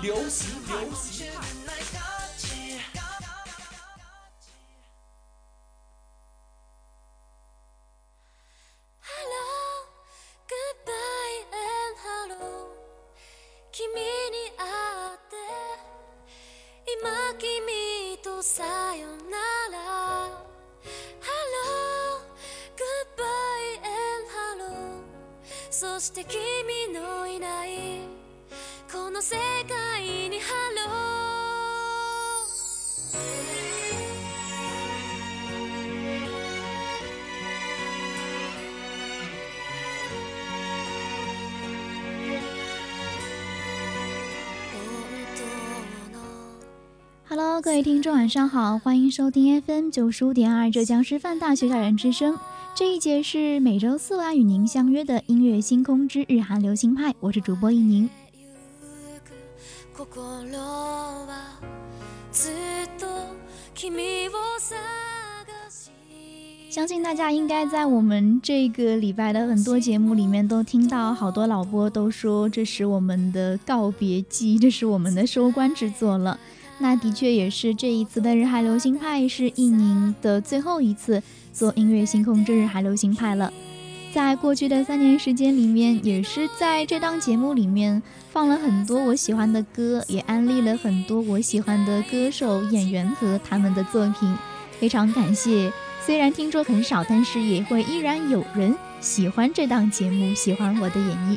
流行流行。位听众，晚上好，欢迎收听 FM 九十五点二浙江师范大学校园之声。这一节是每周四晚与您相约的音乐星空之日韩流行派，我是主播一宁。相信大家应该在我们这个礼拜的很多节目里面都听到，好多老播都说这是我们的告别季，这是我们的收官之作了。那的确也是这一次的日海流行派是一宁的最后一次做音乐星空之日海流行派了。在过去的三年时间里面，也是在这档节目里面放了很多我喜欢的歌，也安利了很多我喜欢的歌手、演员和他们的作品。非常感谢，虽然听众很少，但是也会依然有人喜欢这档节目，喜欢我的演绎。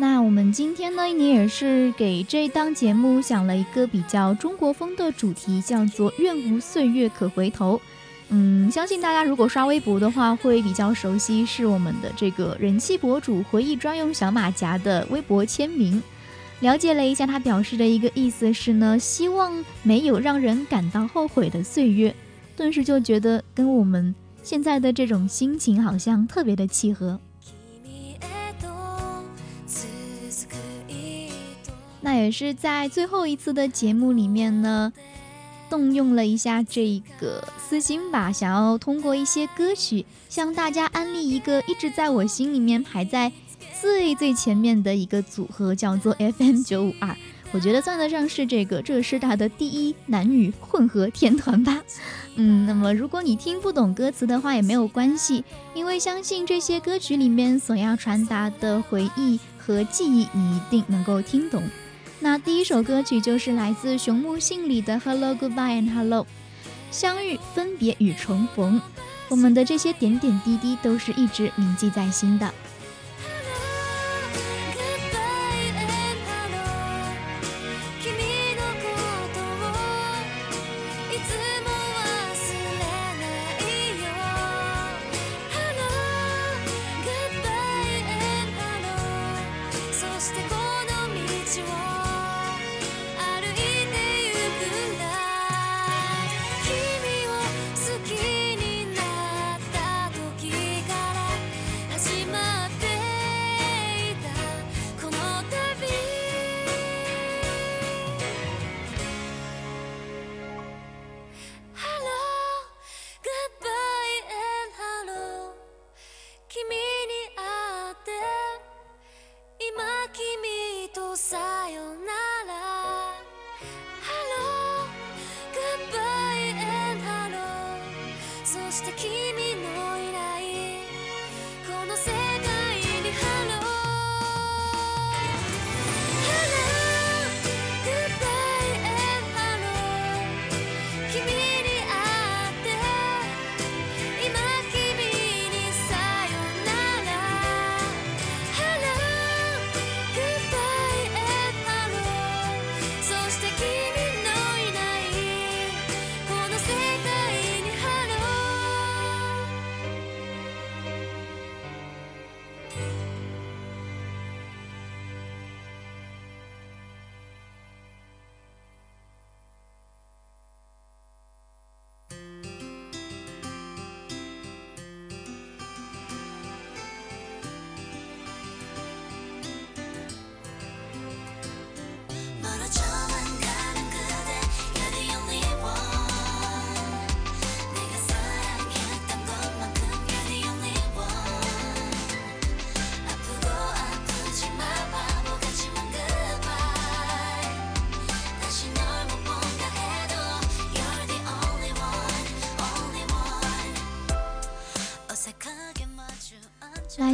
那我们今天呢，你也是给这档节目想了一个比较中国风的主题，叫做“愿无岁月可回头”。嗯，相信大家如果刷微博的话，会比较熟悉，是我们的这个人气博主回忆专用小马甲的微博签名。了解了一下，他表示的一个意思是呢，希望没有让人感到后悔的岁月。顿时就觉得跟我们现在的这种心情好像特别的契合。那也是在最后一次的节目里面呢，动用了一下这个私心吧，想要通过一些歌曲向大家安利一个一直在我心里面排在最最前面的一个组合，叫做 FM 九五二。我觉得算得上是这个浙师大的第一男女混合天团吧。嗯，那么如果你听不懂歌词的话也没有关系，因为相信这些歌曲里面所要传达的回忆和记忆，你一定能够听懂。那第一首歌曲就是来自熊木杏里的《Hello Goodbye and Hello》，相遇、分别与重逢，我们的这些点点滴滴都是一直铭记在心的。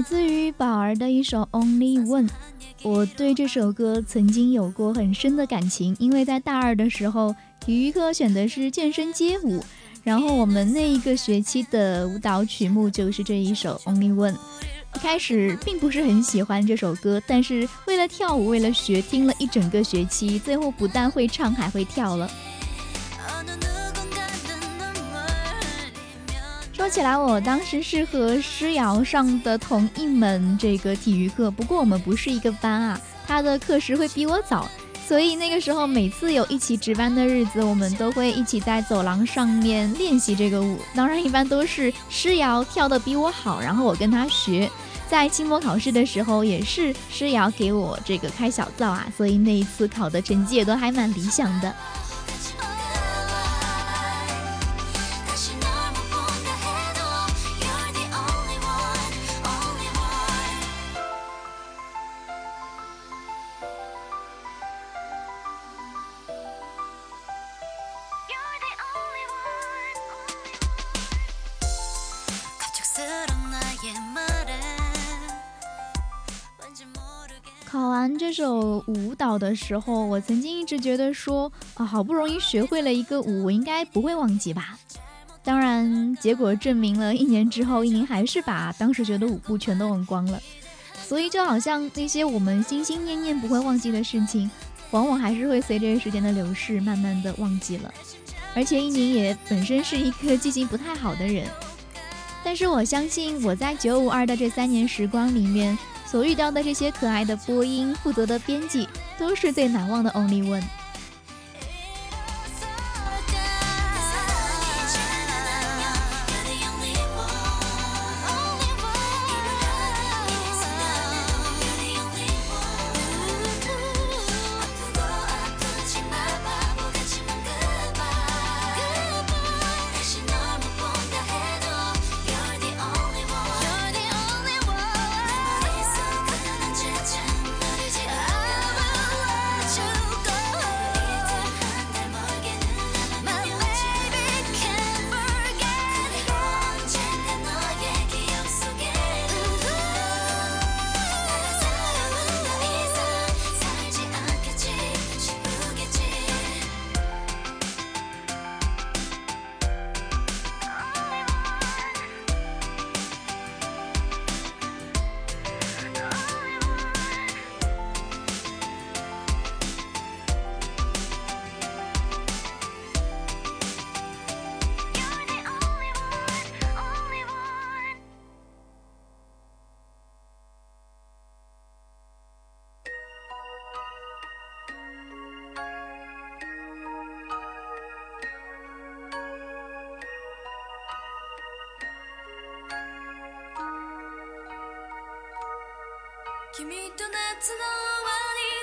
自于宝儿的一首 Only One。我对这首歌曾经有过很深的感情，因为在大二的时候，体育课选的是健身街舞，然后我们那一个学期的舞蹈曲目就是这一首 Only One。一开始并不是很喜欢这首歌，但是为了跳舞，为了学，听了一整个学期，最后不但会唱，还会跳了。说起来，我当时是和诗瑶上的同一门这个体育课，不过我们不是一个班啊。他的课时会比我早，所以那个时候每次有一起值班的日子，我们都会一起在走廊上面练习这个舞。当然，一般都是诗瑶跳的比我好，然后我跟他学。在期末考试的时候，也是诗瑶给我这个开小灶啊，所以那一次考的成绩也都还蛮理想的。这首舞蹈的时候，我曾经一直觉得说啊，好不容易学会了一个舞，我应该不会忘记吧？当然，结果证明了一年之后，一宁还是把当时学的舞步全都忘光了。所以就好像那些我们心心念念不会忘记的事情，往往还是会随着时间的流逝，慢慢的忘记了。而且一宁也本身是一个记性不太好的人，但是我相信我在九五二的这三年时光里面。所遇到的这些可爱的播音负责的编辑，都是最难忘的 Only One。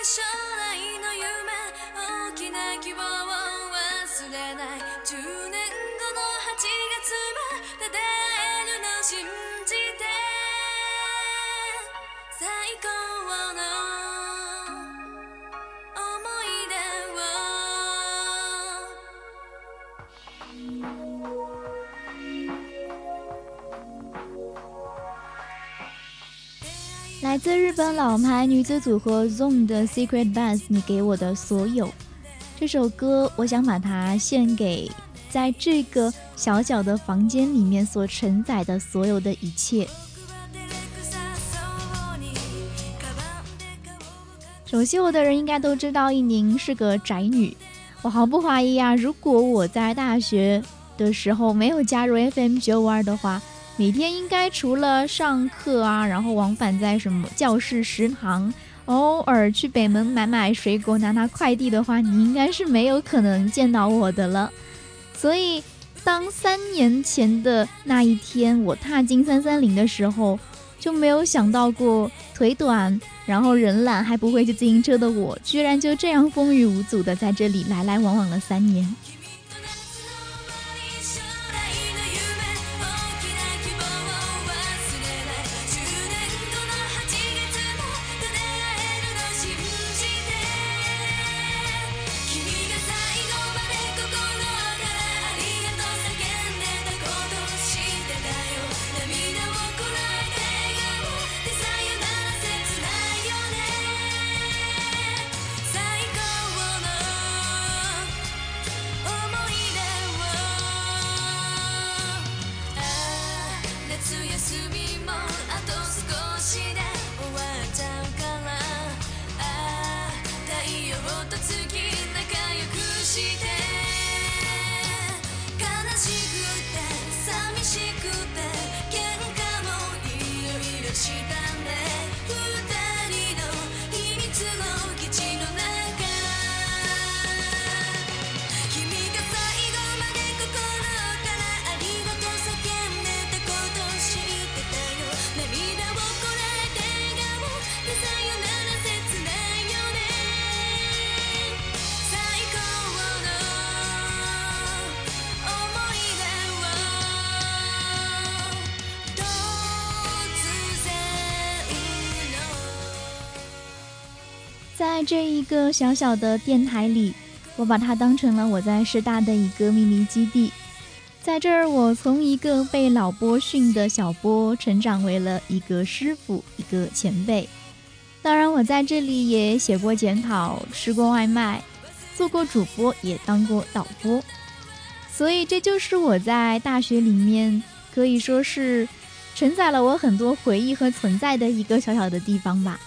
将来の夢大きな希望を忘れない。10年後の8月まで出会えるの信じ来自日本老牌女子组合 Zone 的 Secret Bass，你给我的所有。这首歌，我想把它献给在这个小小的房间里面所承载的所有的一切。熟悉我的人应该都知道，一宁是个宅女。我毫不怀疑啊，如果我在大学的时候没有加入 FM 九五二的话。每天应该除了上课啊，然后往返在什么教室、食堂，偶尔去北门买买水果、拿拿快递的话，你应该是没有可能见到我的了。所以，当三年前的那一天我踏进三三零的时候，就没有想到过腿短，然后人懒还不会骑自行车的我，居然就这样风雨无阻的在这里来来往往了三年。这一个小小的电台里，我把它当成了我在师大的一个秘密基地。在这儿，我从一个被老波训的小波，成长为了一个师傅，一个前辈。当然，我在这里也写过检讨，吃过外卖，做过主播，也当过导播。所以，这就是我在大学里面可以说是承载了我很多回忆和存在的一个小小的地方吧。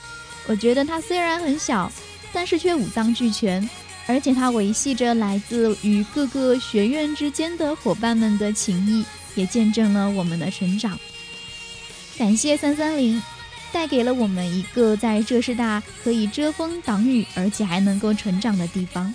我觉得它虽然很小，但是却五脏俱全，而且它维系着来自于各个学院之间的伙伴们的情谊，也见证了我们的成长。感谢三三零，带给了我们一个在浙师大可以遮风挡雨，而且还能够成长的地方。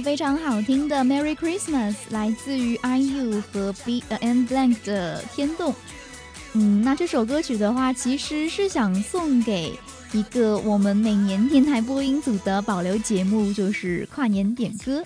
非常好听的《Merry Christmas》来自于 IU 和 B N Blank 的《天动》。嗯，那这首歌曲的话，其实是想送给一个我们每年电台播音组的保留节目，就是跨年点歌。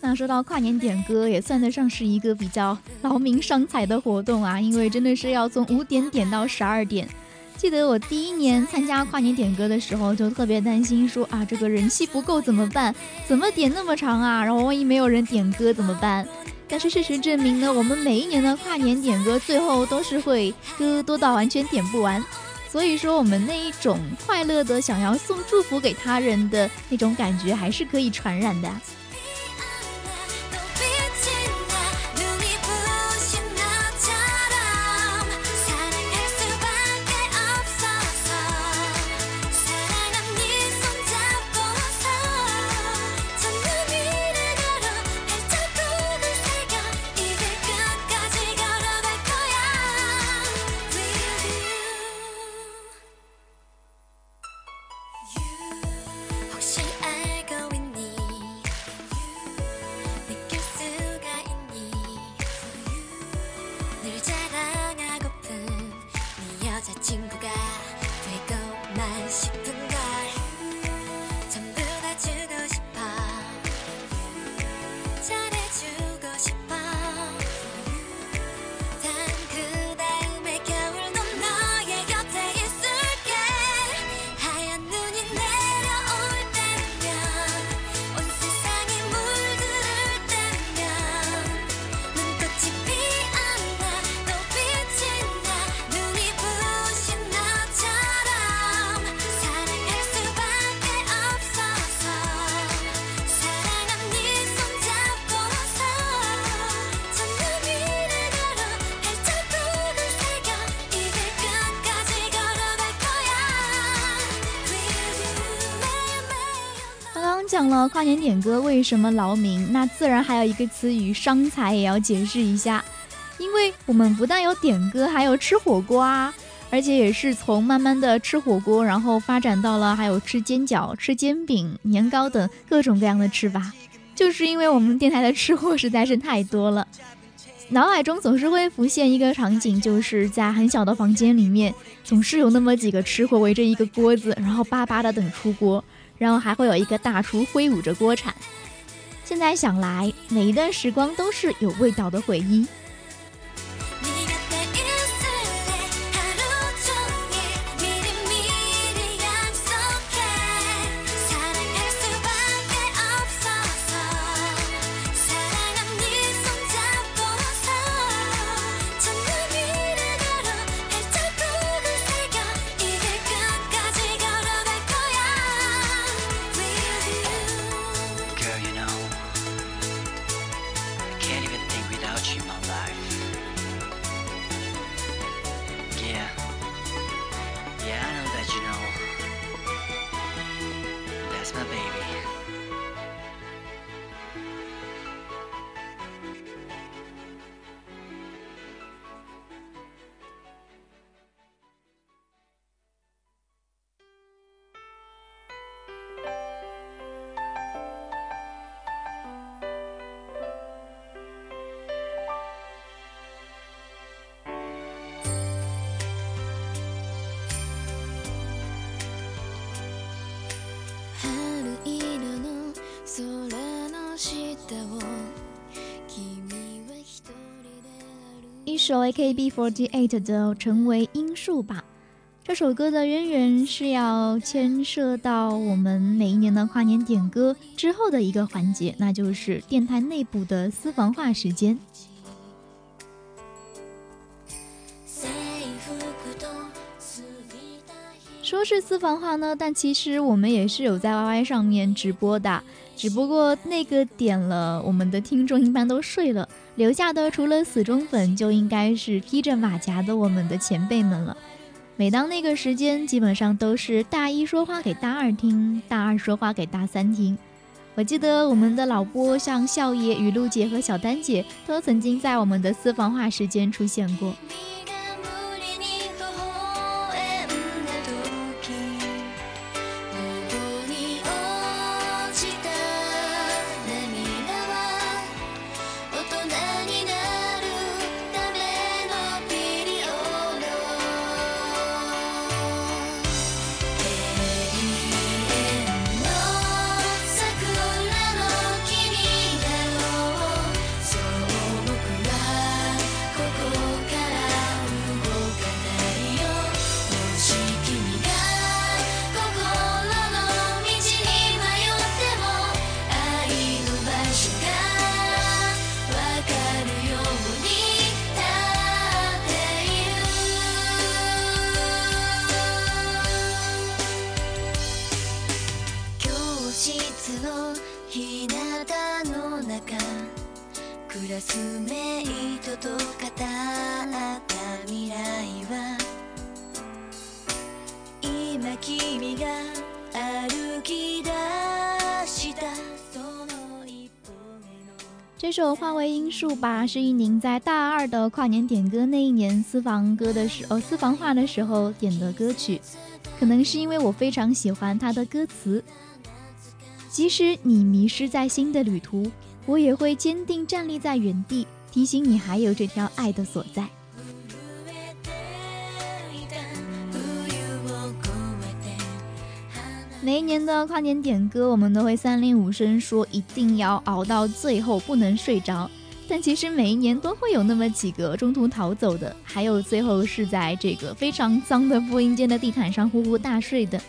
那说到跨年点歌，也算得上是一个比较劳民伤财的活动啊，因为真的是要从五点点到十二点。记得我第一年参加跨年点歌的时候，就特别担心，说啊，这个人气不够怎么办？怎么点那么长啊？然后万一没有人点歌怎么办？但是事实证明呢，我们每一年的跨年点歌最后都是会歌多到完全点不完。所以说，我们那一种快乐的想要送祝福给他人的那种感觉，还是可以传染的。年点歌为什么劳民，那自然还有一个词语伤财也要解释一下，因为我们不但有点歌，还有吃火锅啊，而且也是从慢慢的吃火锅，然后发展到了还有吃煎饺、吃煎饼、年糕等各种各样的吃法，就是因为我们电台的吃货实在是太多了。脑海中总是会浮现一个场景，就是在很小的房间里面，总是有那么几个吃货围着一个锅子，然后巴巴的等出锅，然后还会有一个大厨挥舞着锅铲。现在想来，每一段时光都是有味道的回忆。AKB48 的《成为樱树吧》这首歌的渊源是要牵涉到我们每一年的跨年点歌之后的一个环节，那就是电台内部的私房话时间。说是私房话呢，但其实我们也是有在 YY 上面直播的，只不过那个点了，我们的听众一般都睡了，留下的除了死忠粉，就应该是披着马甲的我们的前辈们了。每当那个时间，基本上都是大一说话给大二听，大二说话给大三听。我记得我们的老播像笑爷、雨露姐和小丹姐，都曾经在我们的私房话时间出现过。《化为音数吧》是一宁在大二的跨年点歌那一年私房歌的时哦私房话的时候点的歌曲，可能是因为我非常喜欢它的歌词。即使你迷失在新的旅途，我也会坚定站立在原地，提醒你还有这条爱的所在。每一年的跨年点歌，我们都会三令五申说一定要熬到最后，不能睡着。但其实每一年都会有那么几个中途逃走的，还有最后是在这个非常脏的播音间的地毯上呼呼大睡的。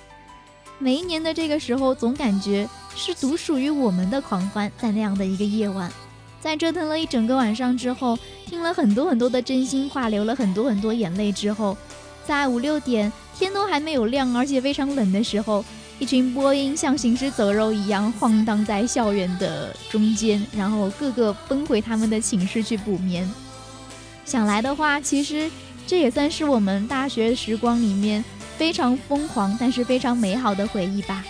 每一年的这个时候，总感觉是独属于我们的狂欢，在那样的一个夜晚，在折腾了一整个晚上之后，听了很多很多的真心话，流了很多很多眼泪之后，在五六点天都还没有亮，而且非常冷的时候。一群播音像行尸走肉一样晃荡在校园的中间，然后个个奔回他们的寝室去补眠。想来的话，其实这也算是我们大学时光里面非常疯狂，但是非常美好的回忆吧。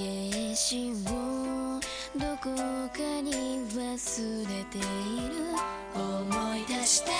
私をどこかに忘れている。思い出して。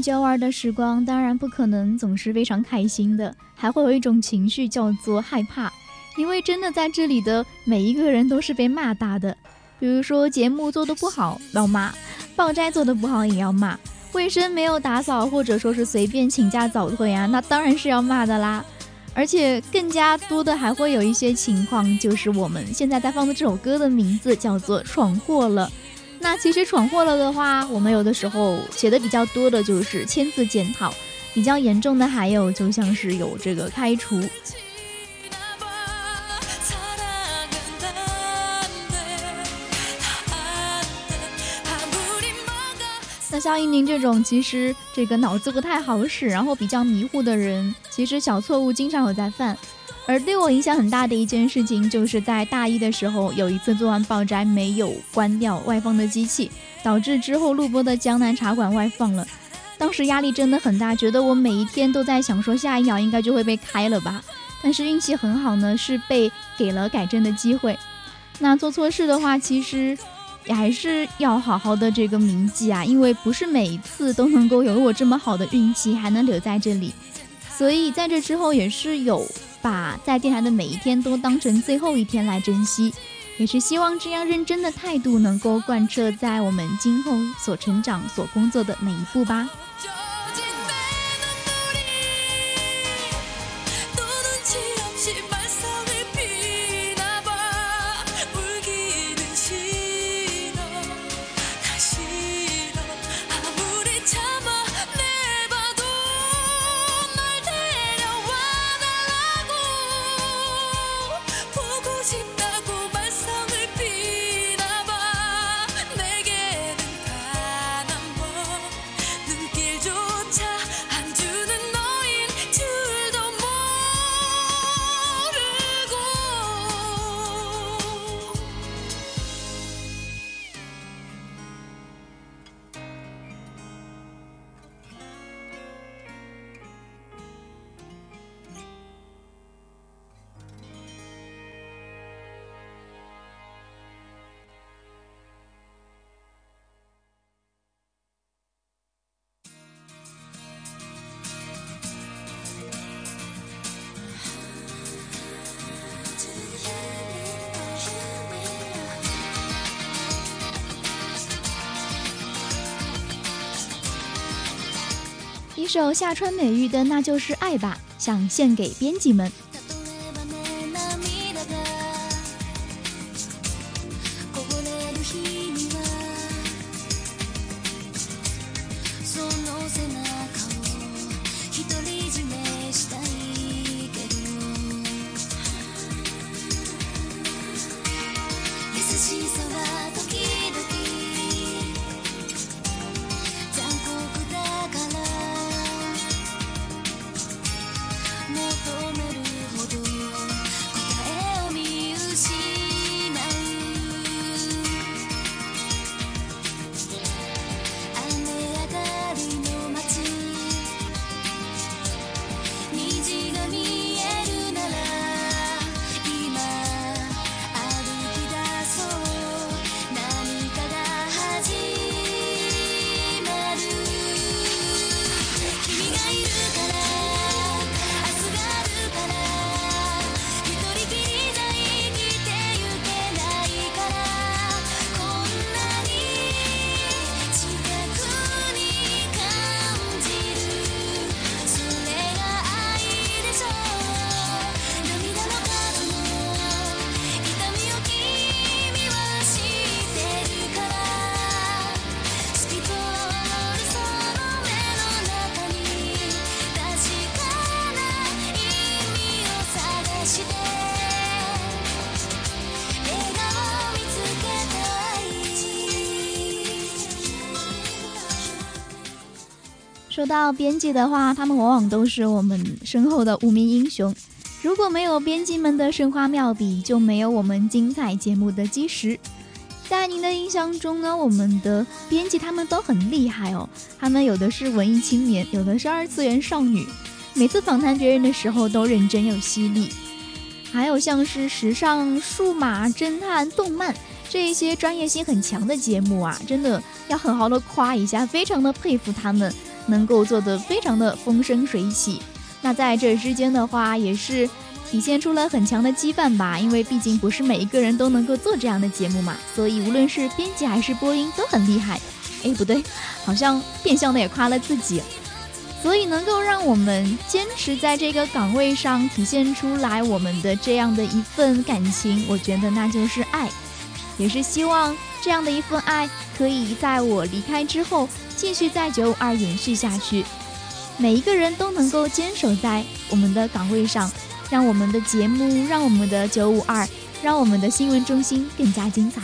在九儿的时光，当然不可能总是非常开心的，还会有一种情绪叫做害怕，因为真的在这里的每一个人都是被骂大的。比如说节目做的不好要骂，报斋做的不好也要骂，卫生没有打扫或者说是随便请假早退啊，那当然是要骂的啦。而且更加多的还会有一些情况，就是我们现在在放的这首歌的名字叫做《闯祸了》。那其实闯祸了的话，我们有的时候写的比较多的就是签字检讨，比较严重的还有就像是有这个开除。那像一宁这种，其实这个脑子不太好使，然后比较迷糊的人，其实小错误经常有在犯。而对我影响很大的一件事情，就是在大一的时候，有一次做完报斋没有关掉外放的机器，导致之后录播的《江南茶馆》外放了。当时压力真的很大，觉得我每一天都在想说下一秒应该就会被开了吧。但是运气很好呢，是被给了改正的机会。那做错事的话，其实也还是要好好的这个铭记啊，因为不是每一次都能够有我这么好的运气，还能留在这里。所以在这之后也是有把在电台的每一天都当成最后一天来珍惜，也是希望这样认真的态度能够贯彻在我们今后所成长、所工作的每一步吧。首夏川美玉的《那就是爱吧》，想献给编辑们。编辑的话，他们往往都是我们身后的无名英雄。如果没有编辑们的生花妙笔，就没有我们精彩节目的基石。在您的印象中呢，我们的编辑他们都很厉害哦。他们有的是文艺青年，有的是二次元少女。每次访谈别人的时候都认真又犀利。还有像是时尚、数码、侦探、动漫这一些专业性很强的节目啊，真的要很好的夸一下，非常的佩服他们。能够做得非常的风生水起。那在这之间的话，也是体现出了很强的羁绊吧，因为毕竟不是每一个人都能够做这样的节目嘛，所以无论是编辑还是播音都很厉害。哎，不对，好像变相的也夸了自己。所以能够让我们坚持在这个岗位上，体现出来我们的这样的一份感情，我觉得那就是爱，也是希望这样的一份爱可以在我离开之后。继续在九五二延续下去，每一个人都能够坚守在我们的岗位上，让我们的节目，让我们的九五二，让我们的新闻中心更加精彩。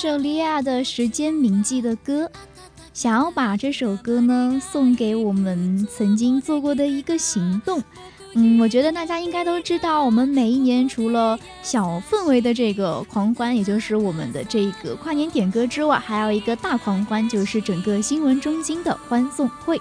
首莉亚的《时间铭记》的歌，想要把这首歌呢送给我们曾经做过的一个行动。嗯，我觉得大家应该都知道，我们每一年除了小氛围的这个狂欢，也就是我们的这个跨年点歌之外，还有一个大狂欢，就是整个新闻中心的欢送会。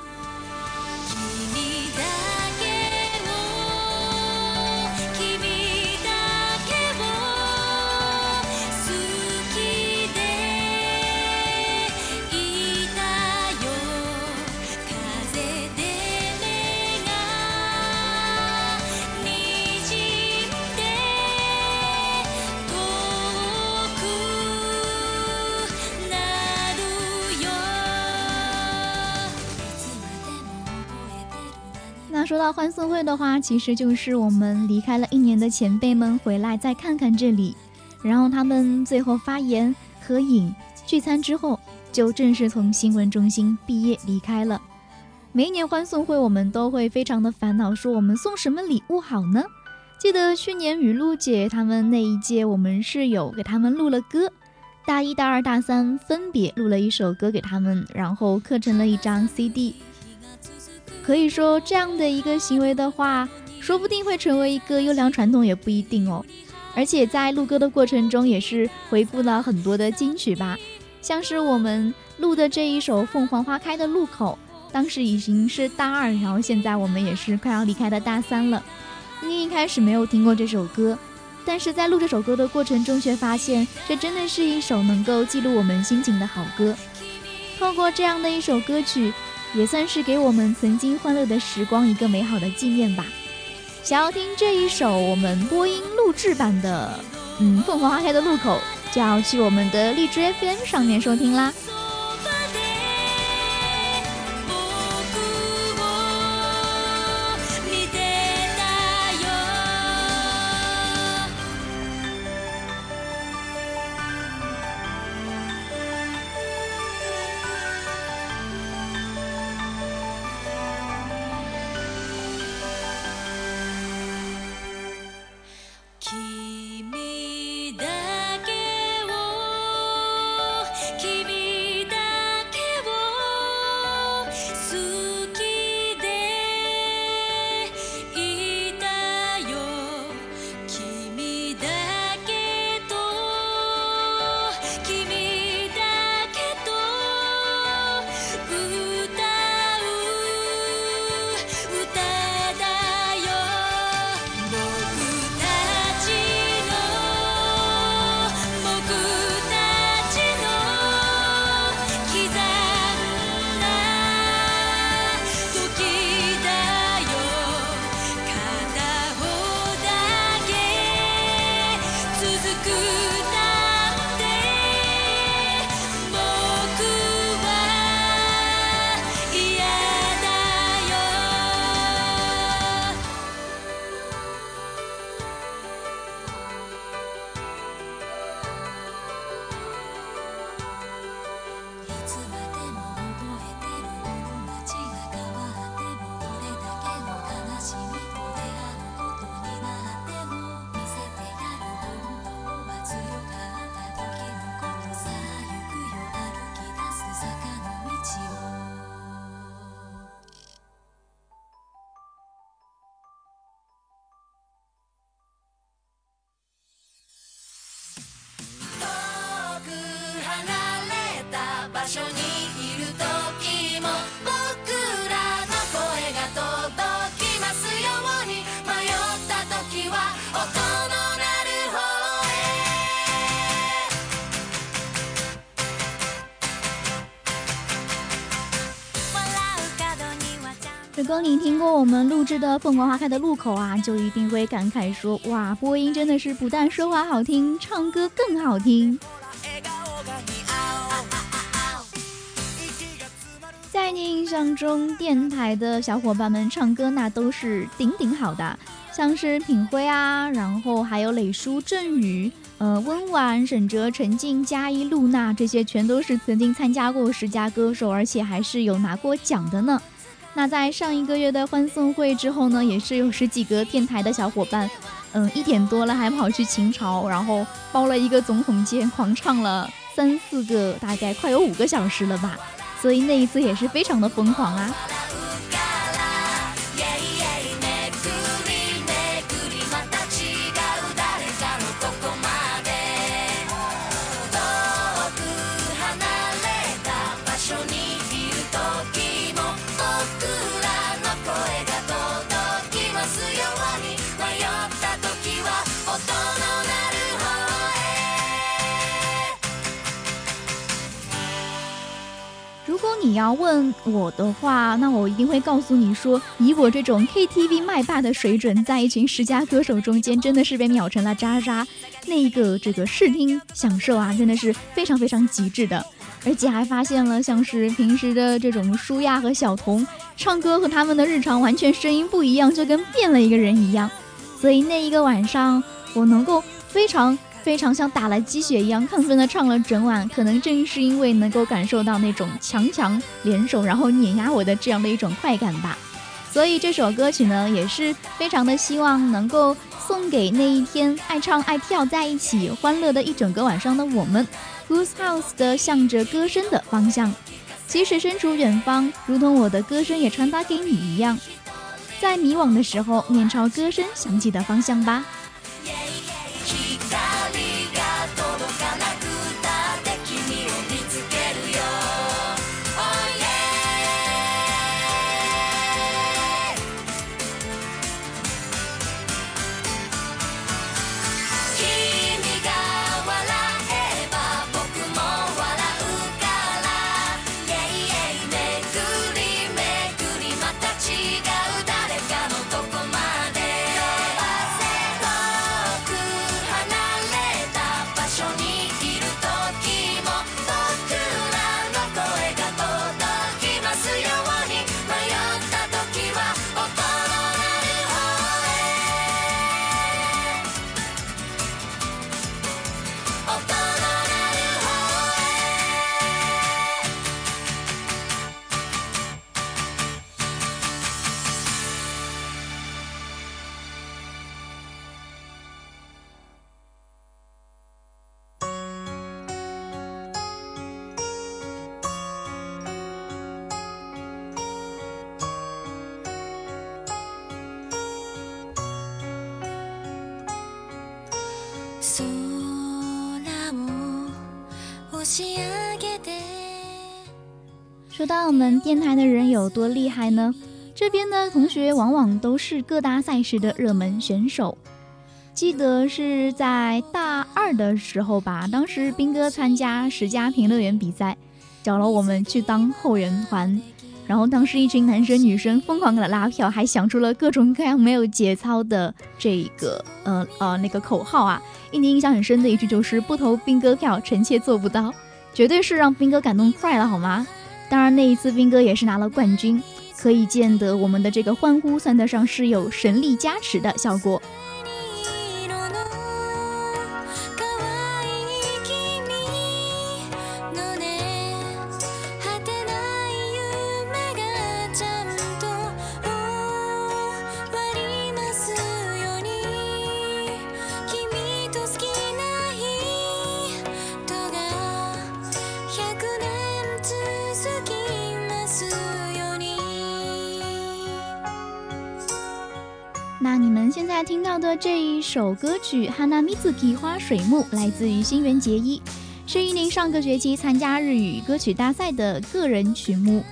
欢送会的话，其实就是我们离开了一年的前辈们回来再看看这里，然后他们最后发言、合影、聚餐之后，就正式从新闻中心毕业离开了。每一年欢送会，我们都会非常的烦恼，说我们送什么礼物好呢？记得去年雨露姐他们那一届，我们是有给他们录了歌，大一、大二、大三分别录了一首歌给他们，然后刻成了一张 CD。可以说这样的一个行为的话，说不定会成为一个优良传统，也不一定哦。而且在录歌的过程中，也是回顾了很多的金曲吧，像是我们录的这一首《凤凰花开的路口》，当时已经是大二，然后现在我们也是快要离开的大三了。你一开始没有听过这首歌，但是在录这首歌的过程中，却发现这真的是一首能够记录我们心情的好歌。透过这样的一首歌曲。也算是给我们曾经欢乐的时光一个美好的纪念吧。想要听这一首我们播音录制版的，嗯，《凤凰花开的路口》，就要去我们的荔枝 FM 上面收听啦。的《凤凰花开的路口》啊，就一定会感慨说：哇，播音真的是不但说话好听，唱歌更好听。在你印象中，电台的小伙伴们唱歌那都是顶顶好的，像是品辉啊，然后还有磊叔、振宇、呃温婉、沈哲、陈静、嘉一、露娜，这些全都是曾经参加过十佳歌手，而且还是有拿过奖的呢。那在上一个月的欢送会之后呢，也是有十几个电台的小伙伴，嗯，一点多了还跑去秦朝，然后包了一个总统间，狂唱了三四个，大概快有五个小时了吧。所以那一次也是非常的疯狂啊。你要问我的话，那我一定会告诉你说，以我这种 KTV 麦霸的水准，在一群十佳歌手中间，真的是被秒成了渣渣。那一个这个视听享受啊，真的是非常非常极致的。而且还发现了，像是平时的这种舒亚和小童唱歌和他们的日常完全声音不一样，就跟变了一个人一样。所以那一个晚上，我能够非常。非常像打了鸡血一样亢奋地唱了整晚，可能正是因为能够感受到那种强强联手，然后碾压我的这样的一种快感吧。所以这首歌曲呢，也是非常的希望能够送给那一天爱唱爱跳在一起欢乐的一整个晚上的我们。Whose House 的向着歌声的方向，即使身处远方，如同我的歌声也传达给你一样，在迷惘的时候，面朝歌声响起的方向吧。说到我们电台的人有多厉害呢？这边的同学往往都是各大赛事的热门选手。记得是在大二的时候吧，当时兵哥参加十佳评论员比赛，找了我们去当后援团。然后当时一群男生女生疯狂给他拉票，还想出了各种各样没有节操的这个呃呃那个口号啊。印印象很深的一句就是“不投兵哥票，臣妾做不到”，绝对是让兵哥感动坏了，好吗？当然，那一次兵哥也是拿了冠军，可以见得我们的这个欢呼算得上是有神力加持的效果。那你们现在听到的这一首歌曲《Hana Mizuki 花水木》来自于新垣结衣，是一年上个学期参加日语歌曲大赛的个人曲目。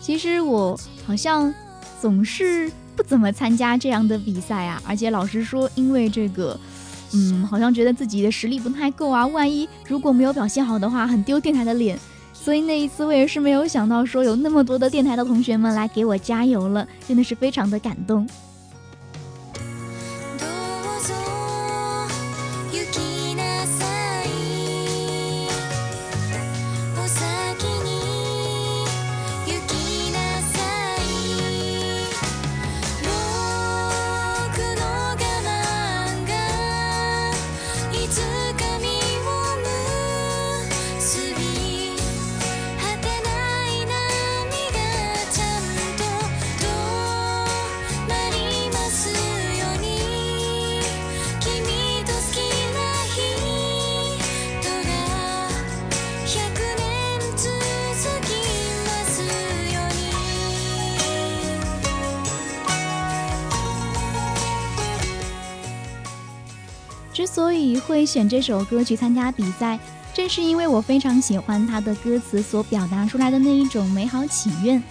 其实我好像总是不怎么参加这样的比赛啊，而且老实说，因为这个，嗯，好像觉得自己的实力不太够啊，万一如果没有表现好的话，很丢电台的脸。所以那一次我也是没有想到说有那么多的电台的同学们来给我加油了，真的是非常的感动。选这首歌去参加比赛。正是因为我非常喜欢它的歌词所表达出来的那一种美好祈愿。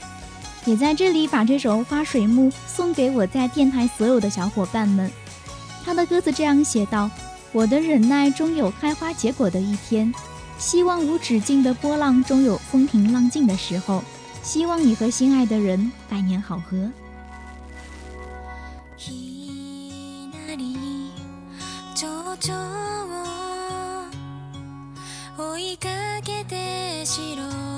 也在这里把这首花水木送给我在电台所有的小伙伴们。他的歌词这样写道我的忍耐终有开花结果的一天希望无止境的波浪终有风平浪静的时候希望你和心爱的人百年好合。情を追いかけて白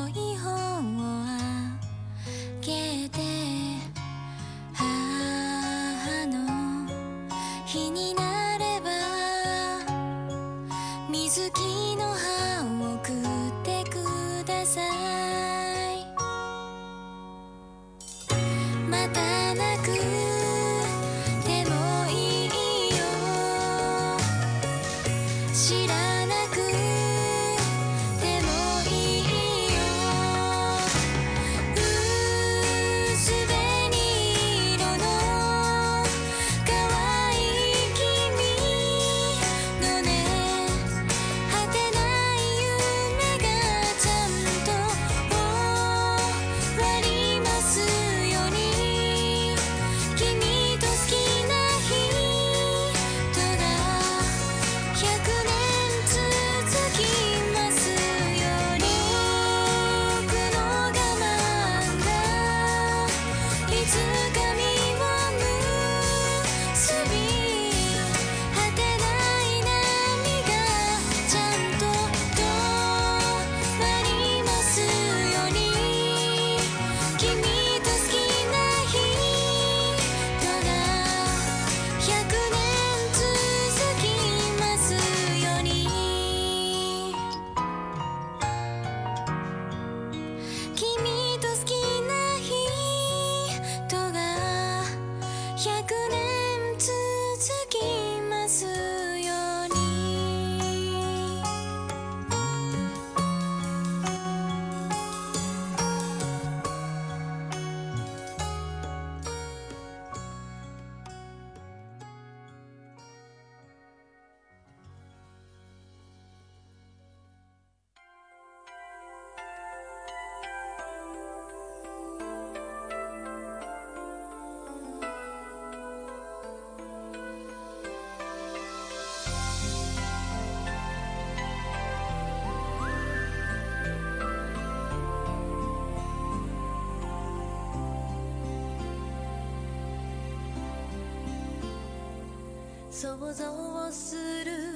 想像をする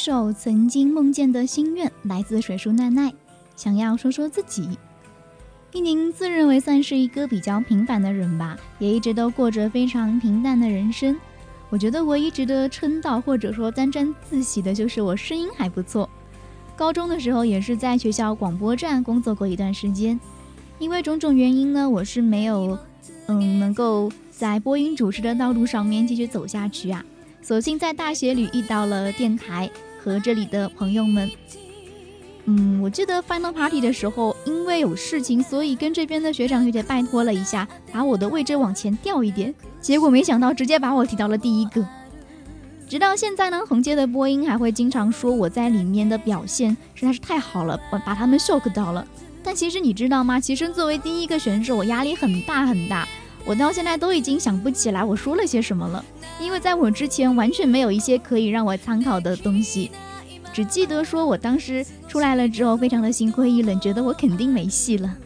首曾经梦见的心愿来自水树奈奈想要说说自己。一宁自认为算是一个比较平凡的人吧也一直都过着非常平淡的人生。我觉得唯一值得称道或者说沾沾自喜的就是我声音还不错。高中的时候也是在学校广播站工作过一段时间。因为种种原因呢我是没有嗯能够在播音主持的道路上面继续走下去啊。索性在大学里遇到了电台和这里的朋友们。嗯，我记得 final party 的时候，因为有事情，所以跟这边的学长学姐拜托了一下，把我的位置往前调一点。结果没想到，直接把我提到了第一个。直到现在呢，横街的播音还会经常说我在里面的表现实在是太好了，把把他们 shock 到了。但其实你知道吗？其实作为第一个选手，我压力很大很大。我到现在都已经想不起来我说了些什么了，因为在我之前完全没有一些可以让我参考的东西。只记得说我当时出来了之后，非常的心灰意冷，觉得我肯定没戏了。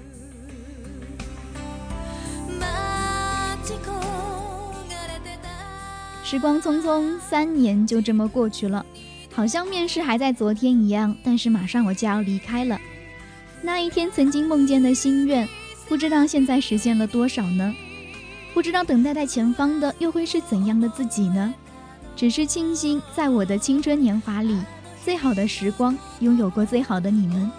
时光匆匆，三年就这么过去了，好像面试还在昨天一样，但是马上我就要离开了。那一天曾经梦见的心愿，不知道现在实现了多少呢？不知道等待在前方的又会是怎样的自己呢？只是庆幸在我的青春年华里。最好的时光，拥有过最好的你们。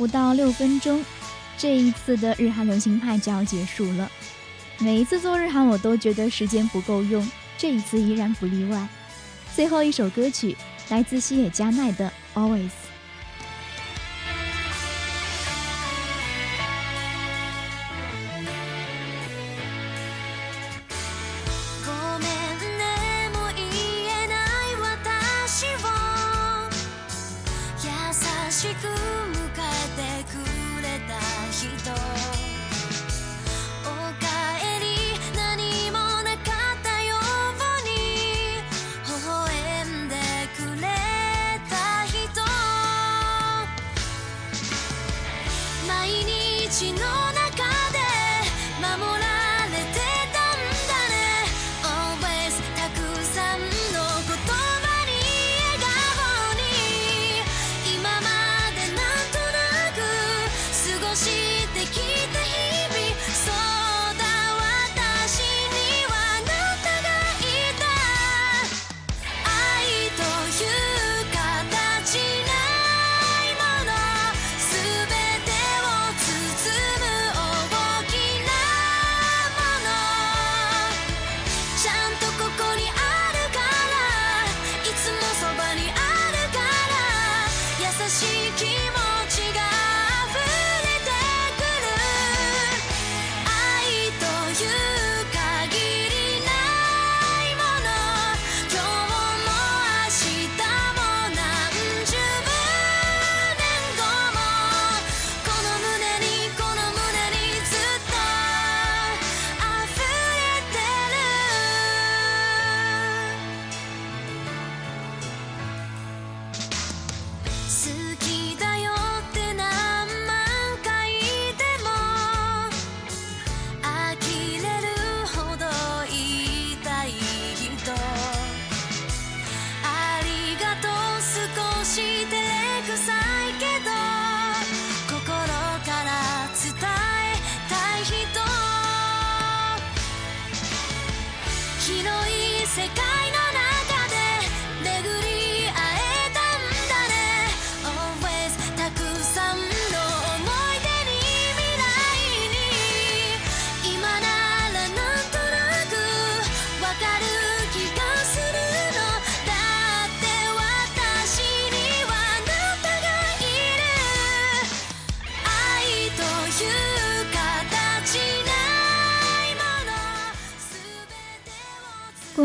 不到六分钟，这一次的日韩流行派就要结束了。每一次做日韩，我都觉得时间不够用，这一次依然不例外。最后一首歌曲来自西野加奈的《Always》。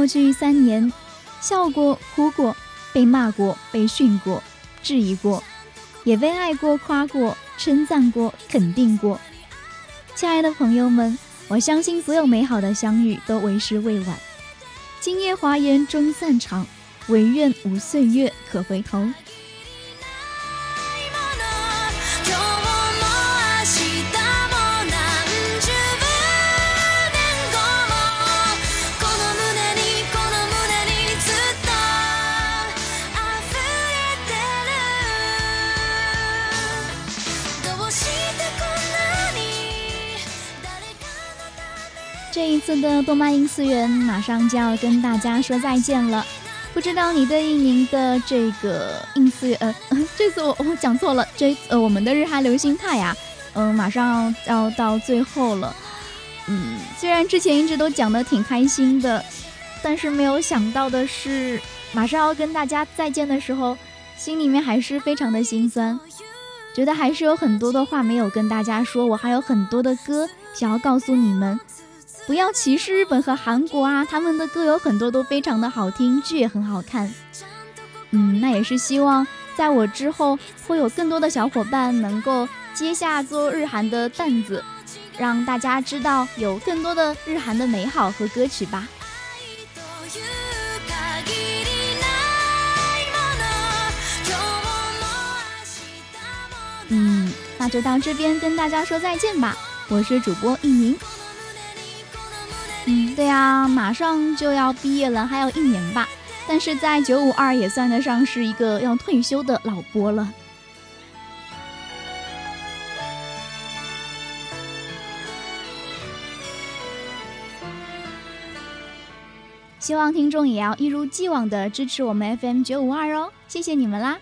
过去三年，笑过、哭过，被骂过、被训过、质疑过，也被爱过、夸过、称赞过、肯定过。亲爱的朋友们，我相信所有美好的相遇都为时未晚。今夜华言终散场，唯愿无岁月可回头。的动漫音次元马上就要跟大家说再见了，不知道你对应您的这个应次元，呃，这次我我讲错了，这呃我们的日韩流星派呀，嗯、马上要到最后了，嗯，虽然之前一直都讲的挺开心的，但是没有想到的是，马上要跟大家再见的时候，心里面还是非常的心酸，觉得还是有很多的话没有跟大家说，我还有很多的歌想要告诉你们。不要歧视日本和韩国啊，他们的歌有很多都非常的好听，剧也很好看。嗯，那也是希望在我之后会有更多的小伙伴能够接下做日韩的担子，让大家知道有更多的日韩的美好和歌曲吧。という限りないもの今日も明日も嗯，那就到这边跟大家说再见吧。我是主播一宁。 嗯，对呀、马上就要毕业了，还有一年吧。但是在九五二也算得上是一个要退休的老播了。希望听众也要一如既往的支持我们 FM 九五二哦，谢谢你们啦！